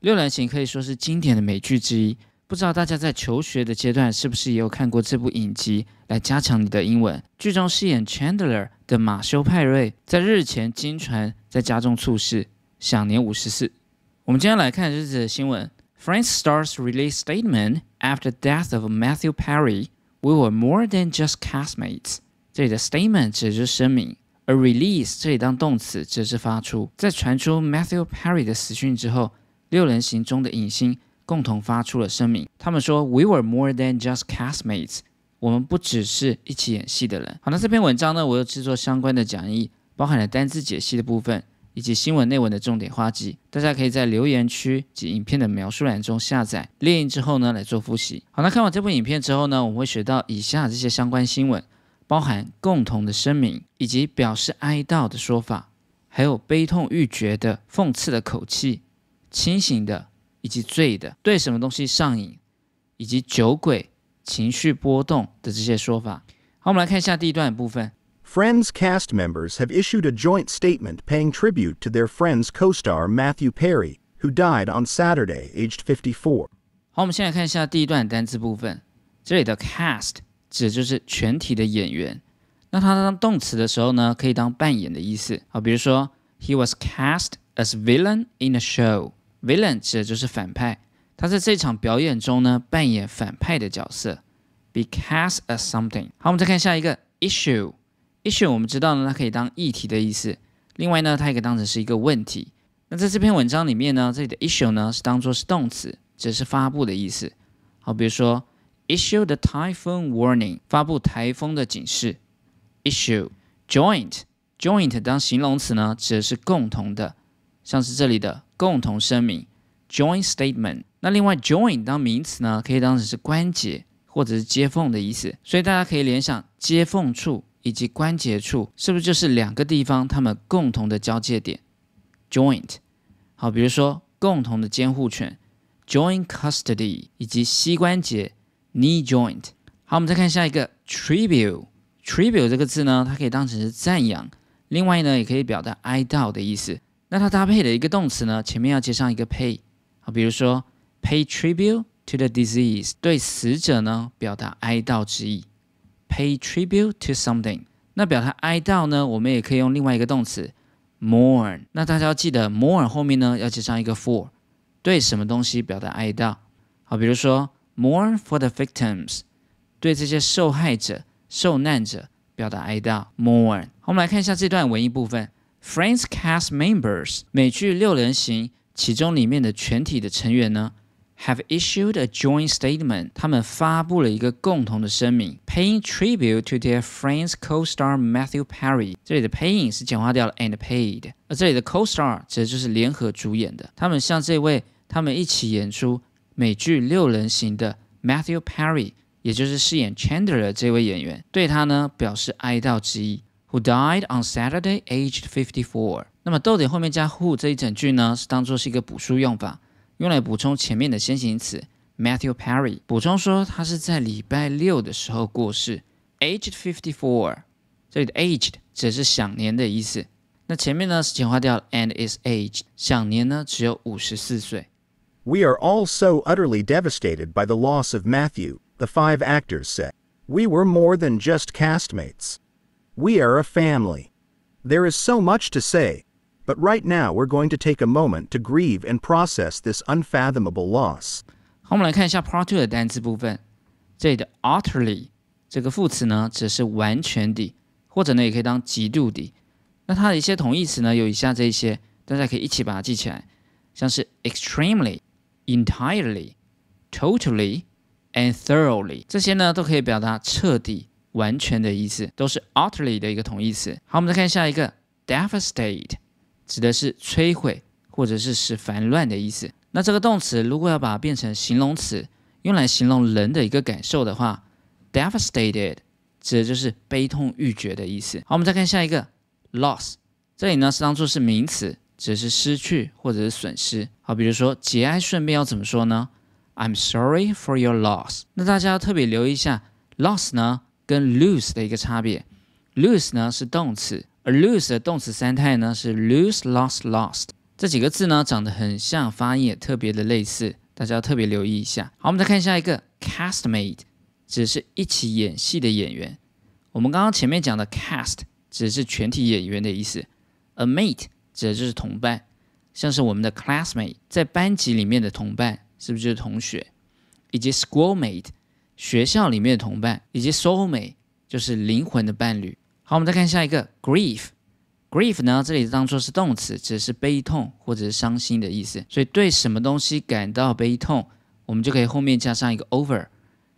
六人行可以说是经典的美剧之一。不知道大家在求学的阶段是不是也有看过这部影集来加强你的英文？剧中饰演 Chandler 的马修·派瑞在日前经传在家中猝逝，享年五十四。我们今天来看这则新闻：Friends stars release statement after death of Matthew Perry. We were more than just castmates. 这里的 statement 指的是声明，而 release 这里当动词指的是发出。在传出 Matthew Perry 的死讯之后，六人行中的影星。共同发出了声明，他们说：“We were more than just castmates。”我们不只是一起演戏的人。好，那这篇文章呢，我又制作相关的讲义，包含了单字解析的部分，以及新闻内文的重点花集。大家可以在留言区及影片的描述栏中下载练印之后呢，来做复习。好，那看完这部影片之后呢，我们会学到以下这些相关新闻，包含共同的声明，以及表示哀悼的说法，还有悲痛欲绝的讽刺的口气，清醒的。以及醉的，对什么东西上瘾，以及酒鬼情绪波动的这些说法。好，我们来看一下第一段的部分。Friends cast members have issued a joint statement paying tribute to their Friends co-star Matthew Perry, who died on Saturday, aged 54. 好，我们先来看一下第一段单词部分。这里的 cast 指的就是全体的演员。那它当动词的时候呢，可以当扮演的意思。好，比如说，He was cast as villain in a show. Villain 指的就是反派，他在这场表演中呢扮演反派的角色。Be cast as something。好，我们再看下一个 issue。issue 我们知道呢，它可以当议题的意思。另外呢，它也可以当成是一个问题。那在这篇文章里面呢，这里的 issue 呢是当做是动词，指的是发布的意思。好，比如说 issue the typhoon warning，发布台风的警示。issue joint joint 当形容词呢，指的是共同的，像是这里的。共同声明，joint statement。那另外 join 当名词呢，可以当成是关节或者是接缝的意思。所以大家可以联想接缝处以及关节处，是不是就是两个地方它们共同的交界点？joint。好，比如说共同的监护权，joint custody，以及膝关节，knee joint。好，我们再看下一个，tribute。tribute 这个字呢，它可以当成是赞扬，另外呢，也可以表达哀悼的意思。那它搭配的一个动词呢，前面要接上一个 pay，好，比如说 pay tribute to the disease，对死者呢表达哀悼之意，pay tribute to something。那表达哀悼呢，我们也可以用另外一个动词 mourn。那大家要记得 mourn 后面呢要接上一个 for，对什么东西表达哀悼？好，比如说 mourn for the victims，对这些受害者、受难者表达哀悼，mourn。好，我们来看一下这段文艺部分。Friends cast members 美剧六人行其中里面的全体的成员呢，have issued a joint statement，他们发布了一个共同的声明，paying tribute to their Friends co-star Matthew Perry。这里的 paying 是简化掉了 and paid，而这里的 co-star 指的就是联合主演的，他们向这位他们一起演出美剧六人行的 Matthew Perry，也就是饰演 Chandler 的这位演员，对他呢表示哀悼之意。Who died on Saturday, aged fifty-four？那么逗点后面加 who 这一整句呢，是当做是一个补数用法，用来补充前面的先行词 Matthew Perry。补充说他是在礼拜六的时候过世，aged fifty-four。这里的 aged 指的是享年的意思。那前面呢是简化掉 and is aged，享年呢只有五十四岁。We are all so utterly devastated by the loss of Matthew, the five actors said. We were more than just castmates. We are a family. There is so much to say, but right now we're going to take a moment to grieve and process this unfathomable loss. 好，我们来看一下 Part Two 的单词部分。这里的 utterly 这个副词呢，只是完全地，或者呢也可以当极度地。那它的一些同义词呢，有以下这一些，大家可以一起把它记起来，像是 extremely、entirely、totally and thoroughly，这些呢都可以表达彻底。 完全的意思都是 utterly 的一个同义词。好，我们再看下一个 devastate，指的是摧毁或者是使烦乱的意思。那这个动词如果要把它变成形容词，用来形容人的一个感受的话，devastated 指的就是悲痛欲绝的意思。好，我们再看下一个 loss，这里呢是当做是名词，指的是失去或者是损失。好，比如说节哀顺变要怎么说呢？I'm sorry for your loss。那大家要特别留意一下 loss 呢。跟 lose 的一个差别，lose 呢是动词，而 lose 的动词三态呢是 lose、lost、lost。这几个字呢长得很像，发音也特别的类似，大家要特别留意一下。好，我们再看下一个 castmate，指的是一起演戏的演员。我们刚刚前面讲的 cast 指的是全体演员的意思，a mate 指的就是同伴，像是我们的 classmate 在班级里面的同伴，是不是就是同学？以及 schoolmate 学校里面的同伴，以及 soulmate 就是灵魂的伴侣。好，我们再看下一个 grief。grief 呢，这里当做是动词，指的是悲痛或者是伤心的意思。所以对什么东西感到悲痛，我们就可以后面加上一个 over。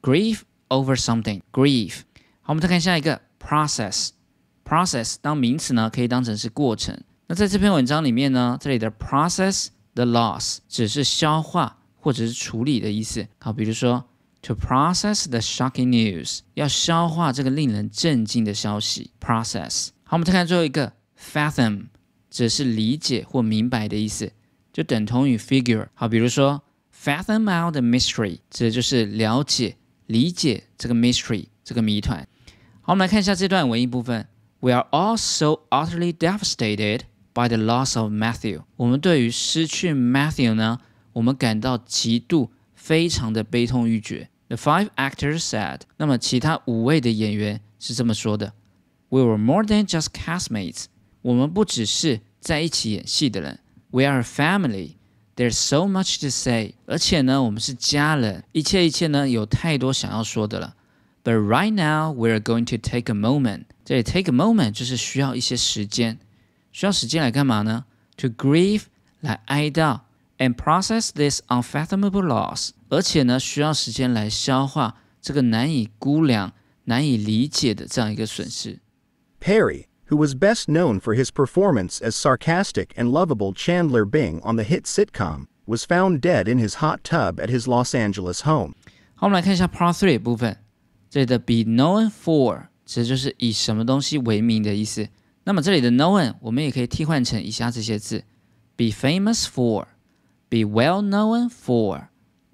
grief over something。grief。好，我们再看下一个 process。process 当名词呢，可以当成是过程。那在这篇文章里面呢，这里的 process the loss 只是消化或者是处理的意思。好，比如说。To process the shocking news，要消化这个令人震惊的消息。Process。好，我们再看最后一个，fathom，指是理解或明白的意思，就等同于 figure。好，比如说 fathom out the mystery，指的就是了解、理解这个 mystery 这个谜团。好，我们来看一下这段文艺部分。We are all so utterly devastated by the loss of Matthew。我们对于失去 Matthew 呢，我们感到极度。非常的悲痛欲绝。The five actors said，那么其他五位的演员是这么说的：We were more than just castmates，我们不只是在一起演戏的人。We are a family。There's so much to say，而且呢，我们是家人，一切一切呢，有太多想要说的了。But right now we're going to take a moment。这里 take a moment 就是需要一些时间，需要时间来干嘛呢？To grieve，来哀悼，and process this unfathomable loss。 而且呢，需要时间来消化这个难以估量、难以理解的这样一个损失。Perry, who was best known for his performance as sarcastic and lovable Chandler Bing on the hit sitcom, was found dead in his hot tub at his Los Angeles home. 好，我们来看一下 Part Three 部分，这里的 be known for 其实就是以什么东西为名的意思。那么这里的 known 我们也可以替换成以下这些字：be famous for，be well known for。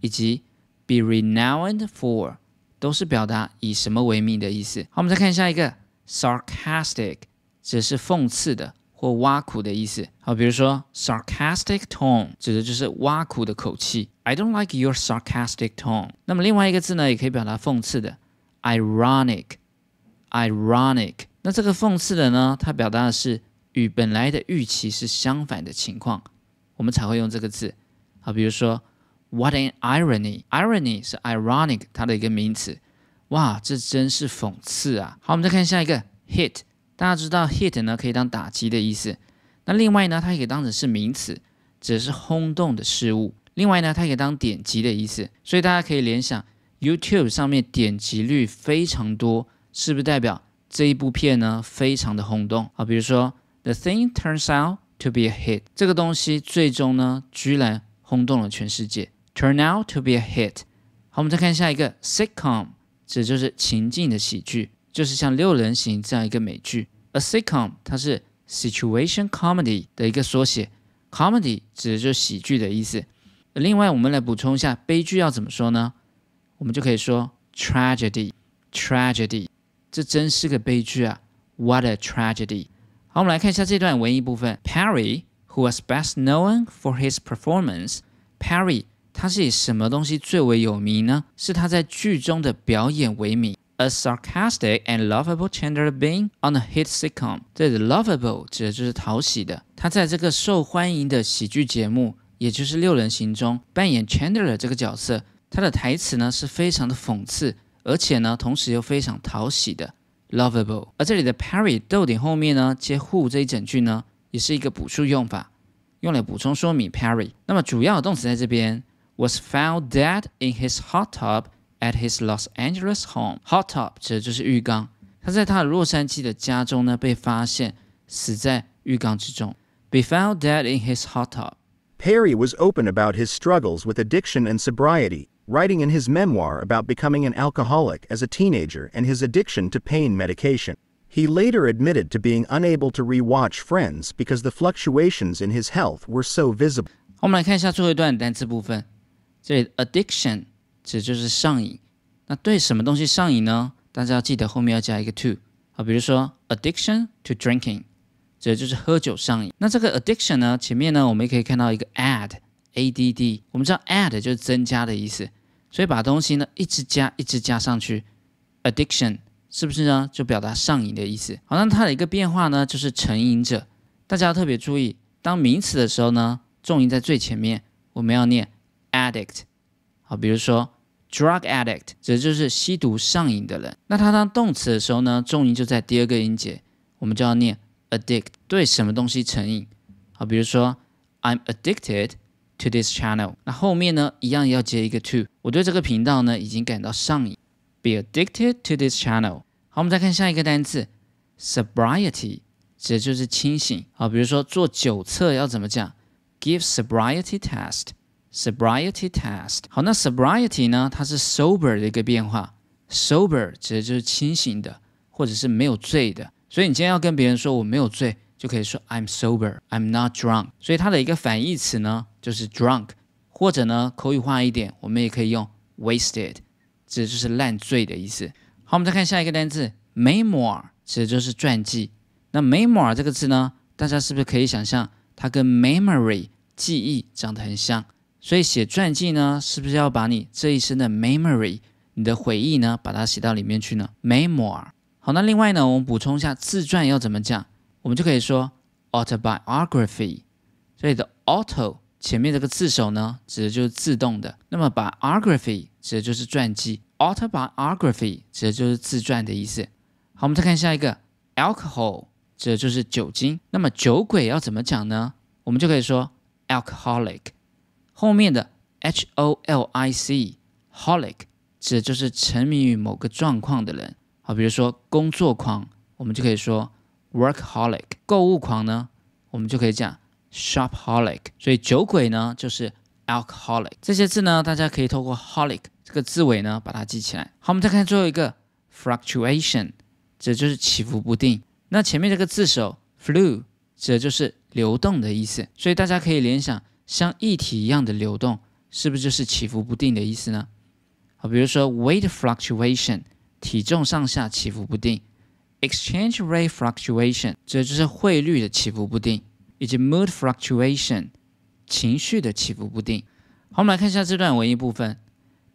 以及 be renowned for 都是表达以什么为名的意思。好，我们再看下一个 sarcastic，指的是讽刺的或挖苦的意思。好，比如说 sarcastic tone 指的就是挖苦的口气。I don't like your sarcastic tone。那么另外一个字呢，也可以表达讽刺的 ironic，ironic。那这个讽刺的呢，它表达的是与本来的预期是相反的情况，我们才会用这个字。好，比如说。What an irony! Irony 是 ironic 它的一个名词。哇，这真是讽刺啊！好，我们再看下一个 hit。大家知道 hit 呢可以当打击的意思。那另外呢，它也可以当成是名词，指的是轰动的事物。另外呢，它也可以当点击的意思。所以大家可以联想 YouTube 上面点击率非常多，是不是代表这一部片呢非常的轰动？好，比如说 The thing turns out to be a hit。这个东西最终呢居然轰动了全世界。Turn out to be a hit。好，我们再看下一个 sitcom，指就是情境的喜剧，就是像六人行这样一个美剧。A sitcom 它是 situation comedy 的一个缩写，comedy 指的就是喜剧的意思。另外，我们来补充一下悲剧要怎么说呢？我们就可以说 tragedy，tragedy，这真是个悲剧啊！What a tragedy！好，我们来看一下这段文艺部分。Perry, who was best known for his performance, Perry 他是以什么东西最为有名呢？是他在剧中的表演为名。A sarcastic and lovable Chandler Bing on a hit sitcom。这里的 lovable 指的就是讨喜的。他在这个受欢迎的喜剧节目，也就是六人行中扮演 Chandler 这个角色。他的台词呢是非常的讽刺，而且呢同时又非常讨喜的 lovable。而这里的 Perry 逗点后面呢接 who 这一整句呢，也是一个补数用法，用来补充说明 Perry。那么主要的动词在这边。was found dead in his hot tub at his Los Angeles home. Hot tub 指的就是浴缸。他在他的洛杉矶的家中呢，被发现死在浴缸之中。Be found dead in his hot tub. Perry was open about his struggles with addiction and sobriety, writing in his memoir about becoming an alcoholic as a teenager and his addiction to pain medication. He later admitted to being unable to rewatch Friends because the fluctuations in his health were so visible. 我们来看一下最后一段单词部分。 这里 addiction 指就是上瘾，那对什么东西上瘾呢？大家要记得后面要加一个 to 啊，比如说 addiction to drinking，指的就是喝酒上瘾。那这个 addiction 呢，前面呢我们也可以看到一个 add，a d d，我们知道 add 就是增加的意思，所以把东西呢一直加，一直加上去，addiction 是不是呢？就表达上瘾的意思。好，那它的一个变化呢，就是成瘾者。大家要特别注意，当名词的时候呢，重音在最前面，我们要念 addict。好，比如说。Drug addict 指的就是吸毒上瘾的人。那它当动词的时候呢，重音就在第二个音节，我们就要念 addict，对什么东西成瘾。好，比如说 I'm addicted to this channel。那后面呢，一样要接一个 to，我对这个频道呢已经感到上瘾。Be addicted to this channel。好，我们再看下一个单词，sobriety 指的就是清醒。好，比如说做酒测要怎么讲？Give sobriety test。Sobriety test。好，那 sobriety 呢？它是 sober 的一个变化。Sober 指的就是清醒的，或者是没有醉的。所以你今天要跟别人说我没有醉，就可以说 I'm sober, I'm not drunk。所以它的一个反义词呢，就是 drunk。或者呢，口语化一点，我们也可以用 wasted，指的就是烂醉的意思。好，我们再看下一个单词，memoir，指的就是传记。那 memoir 这个字呢，大家是不是可以想象它跟 memory 记忆长得很像？所以写传记呢，是不是要把你这一生的 memory，你的回忆呢，把它写到里面去呢？memoir。好，那另外呢，我们补充一下自传要怎么讲，我们就可以说 autobiography。所以的 auto 前面这个字首呢，指的就是自动的。那么 biography 指的就是传记，autobiography 指的就是自传的意思。好，我们再看下一个 alcohol，指的就是酒精。那么酒鬼要怎么讲呢？我们就可以说 alcoholic。后面的 h o l i c，holic 指的就是沉迷于某个状况的人。好，比如说工作狂，我们就可以说 workaholic；购物狂呢，我们就可以讲 shop holic。所以酒鬼呢，就是 alcoholic。这些字呢，大家可以透过 holic 这个字尾呢，把它记起来。好，我们再看最后一个 fluctuation，指的就是起伏不定。那前面这个字首 flu 指的就是流动的意思，所以大家可以联想。像液体一样的流动，是不是就是起伏不定的意思呢？好，比如说 weight fluctuation，体重上下起伏不定；exchange rate fluctuation，这就是汇率的起伏不定；以及 mood fluctuation，情绪的起伏不定。好，我们来看一下这段文艺部分。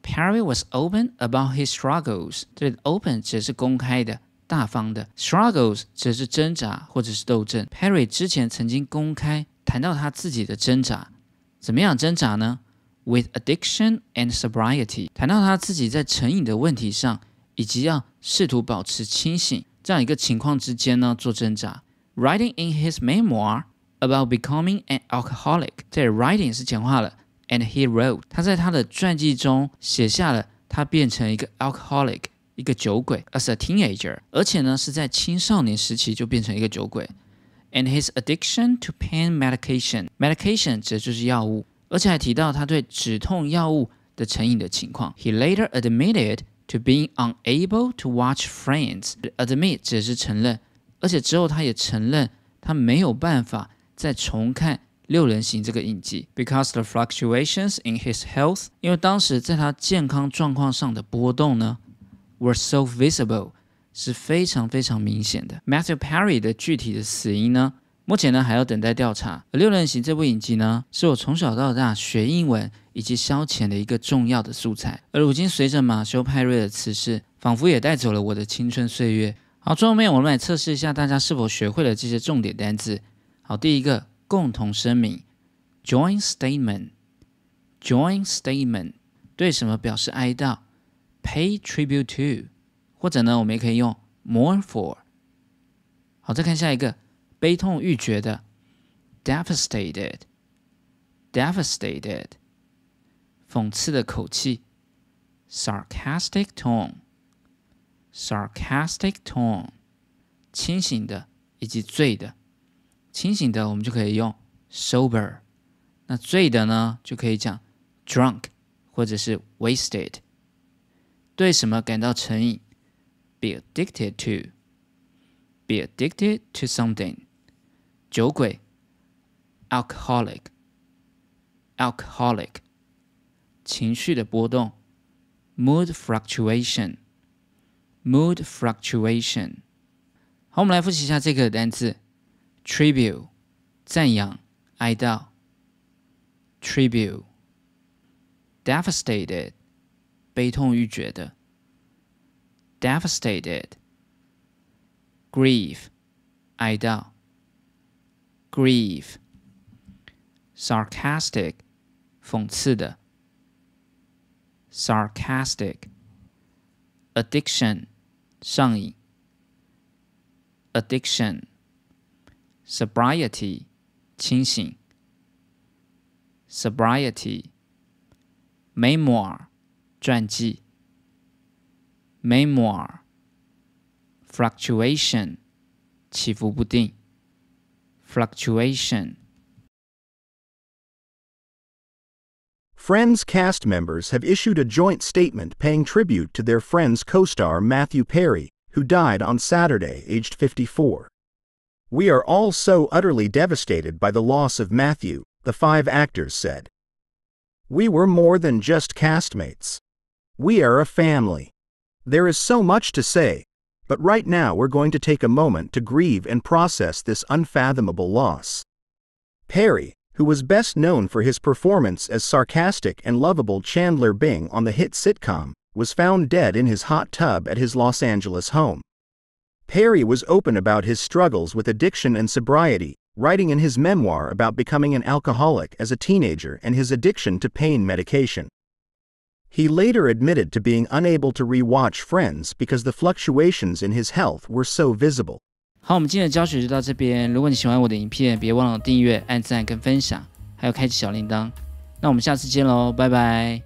Perry was open about his struggles。这里的 open 指的是公开的、大方的；struggles 指的是挣扎或者是斗争。Perry 之前曾经公开谈到他自己的挣扎。怎么样挣扎呢？With addiction and sobriety，谈到他自己在成瘾的问题上，以及要试图保持清醒这样一个情况之间呢做挣扎。Writing in his memoir about becoming an alcoholic，这 writing 是简化了，and he wrote，他在他的传记中写下了他变成一个 alcoholic，一个酒鬼，as a teenager，而且呢是在青少年时期就变成一个酒鬼。and his addiction to pain medication. Medication 指的就是药物，而且还提到他对止痛药物的成瘾的情况。He later admitted to being unable to watch Friends. Admit 指的是承认，而且之后他也承认他没有办法再重看六人行这个影集，because the fluctuations in his health，因为当时在他健康状况上的波动呢，were so visible。 是非常非常明显的。Matthew Perry 的具体的死因呢，目前呢还要等待调查。而《六人行》这部影集呢，是我从小到大学英文以及消遣的一个重要的素材。而如今随着马修·派瑞的辞世，仿佛也带走了我的青春岁月。好，最后面我们来测试一下大家是否学会了这些重点单词。好，第一个共同声明 j o i n statement），“join statement 对什么表示哀悼？Pay tribute to。或者呢，我们也可以用 mourn for。好，再看下一个，悲痛欲绝的，devastated，devastated，讽刺的口气，sarcastic tone，sarcastic tone，清醒的以及醉的，清醒的我们就可以用 sober，那醉的呢就可以讲 drunk 或者是 wasted，对什么感到成瘾 ？be addicted to, be addicted to something. 酒鬼 alcoholic, alcoholic. 情绪的波动 mood fluctuation, mood fluctuation. 好，我们来复习一下这个单词 tribute 赞扬、哀悼，tribute。devastated 悲痛欲绝的 ，devastated。grieve 哀悼，grieve。sarcastic 讽刺的，sarcastic。addiction 上瘾，addiction。sobriety 清醒，sobriety。memoir 传记 ，memoir。fluctuation 起伏不定，fluctuation。Friends cast members have issued a joint statement paying tribute to their Friends co star Matthew Perry, who died on Saturday, aged 54. We are all so utterly devastated by the loss of Matthew, the five actors said. We were more than just castmates. We are a family. There is so much to say, but right now we're going to take a moment to grieve and process this unfathomable loss. Perry, who was best known for his performance as sarcastic and lovable Chandler Bing on the hit sitcom, was found dead in his hot tub at his Los Angeles home. Perry was open about his struggles with addiction and sobriety, writing in his memoir about becoming an alcoholic as a teenager and his addiction to pain medication. He later admitted to being unable to rewatch Friends because the fluctuations in his health were so visible. 好，我们今天的教学就到这边。如果你喜欢我的影片，别忘了订阅、按赞跟分享，还有开启小铃铛。那我们下次见喽，拜拜。